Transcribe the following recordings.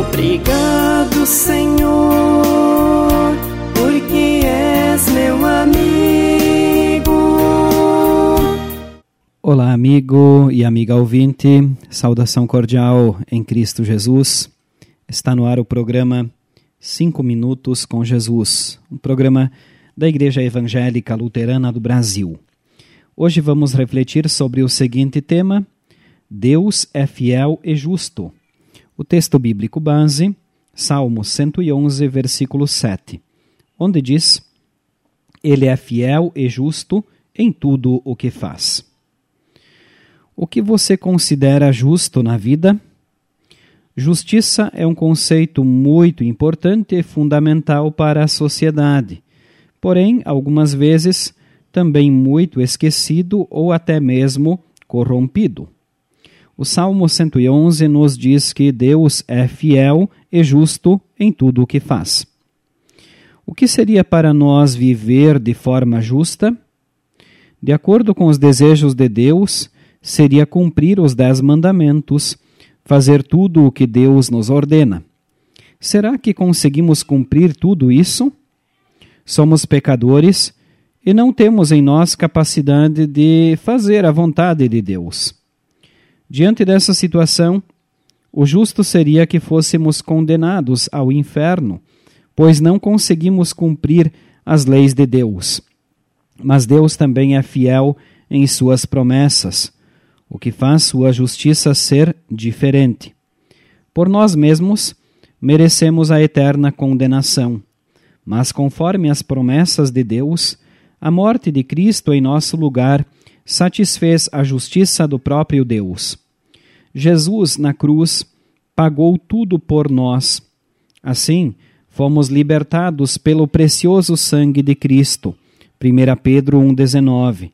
Obrigado, Senhor, porque és meu amigo. Olá, amigo e amiga ouvinte, saudação cordial em Cristo Jesus. Está no ar o programa Cinco Minutos com Jesus, um programa da Igreja Evangélica Luterana do Brasil. Hoje vamos refletir sobre o seguinte tema: Deus é fiel e justo. O texto bíblico base, Salmo 111, versículo 7, onde diz: Ele é fiel e justo em tudo o que faz. O que você considera justo na vida? Justiça é um conceito muito importante e fundamental para a sociedade, porém, algumas vezes, também muito esquecido ou até mesmo corrompido. O Salmo 111 nos diz que Deus é fiel e justo em tudo o que faz. O que seria para nós viver de forma justa? De acordo com os desejos de Deus, seria cumprir os dez mandamentos fazer tudo o que Deus nos ordena. Será que conseguimos cumprir tudo isso? Somos pecadores e não temos em nós capacidade de fazer a vontade de Deus. Diante dessa situação, o justo seria que fôssemos condenados ao inferno, pois não conseguimos cumprir as leis de Deus. Mas Deus também é fiel em suas promessas o que faz sua justiça ser diferente. Por nós mesmos, merecemos a eterna condenação, mas conforme as promessas de Deus, a morte de Cristo em nosso lugar satisfez a justiça do próprio Deus. Jesus, na cruz, pagou tudo por nós. Assim, fomos libertados pelo precioso sangue de Cristo. 1 Pedro 1,19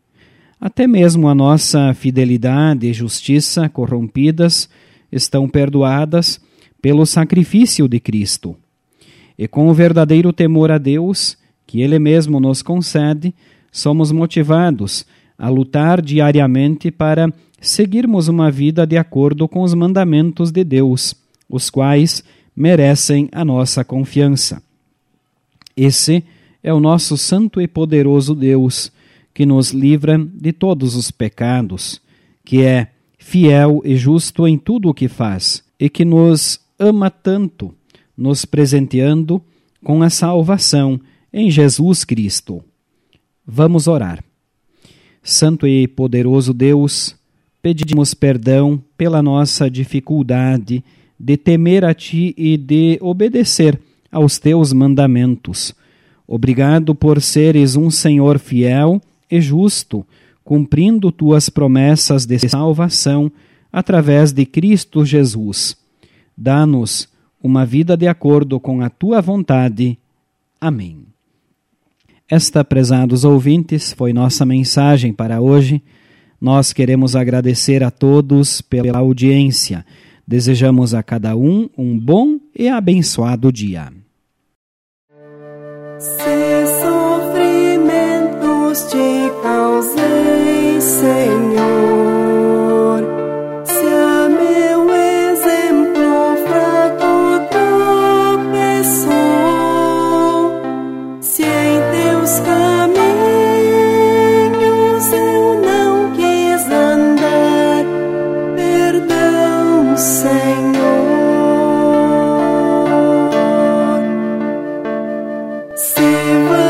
até mesmo a nossa fidelidade e justiça corrompidas estão perdoadas pelo sacrifício de Cristo. E com o verdadeiro temor a Deus, que Ele mesmo nos concede, somos motivados a lutar diariamente para seguirmos uma vida de acordo com os mandamentos de Deus, os quais merecem a nossa confiança. Esse é o nosso santo e poderoso Deus que nos livra de todos os pecados, que é fiel e justo em tudo o que faz e que nos ama tanto, nos presenteando com a salvação em Jesus Cristo. Vamos orar. Santo e poderoso Deus, pedimos perdão pela nossa dificuldade de temer a Ti e de obedecer aos Teus mandamentos. Obrigado por seres um Senhor fiel e justo, cumprindo tuas promessas de salvação através de Cristo Jesus. Dá-nos uma vida de acordo com a tua vontade. Amém. Esta, prezados ouvintes, foi nossa mensagem para hoje. Nós queremos agradecer a todos pela audiência. Desejamos a cada um um bom e abençoado dia. te Say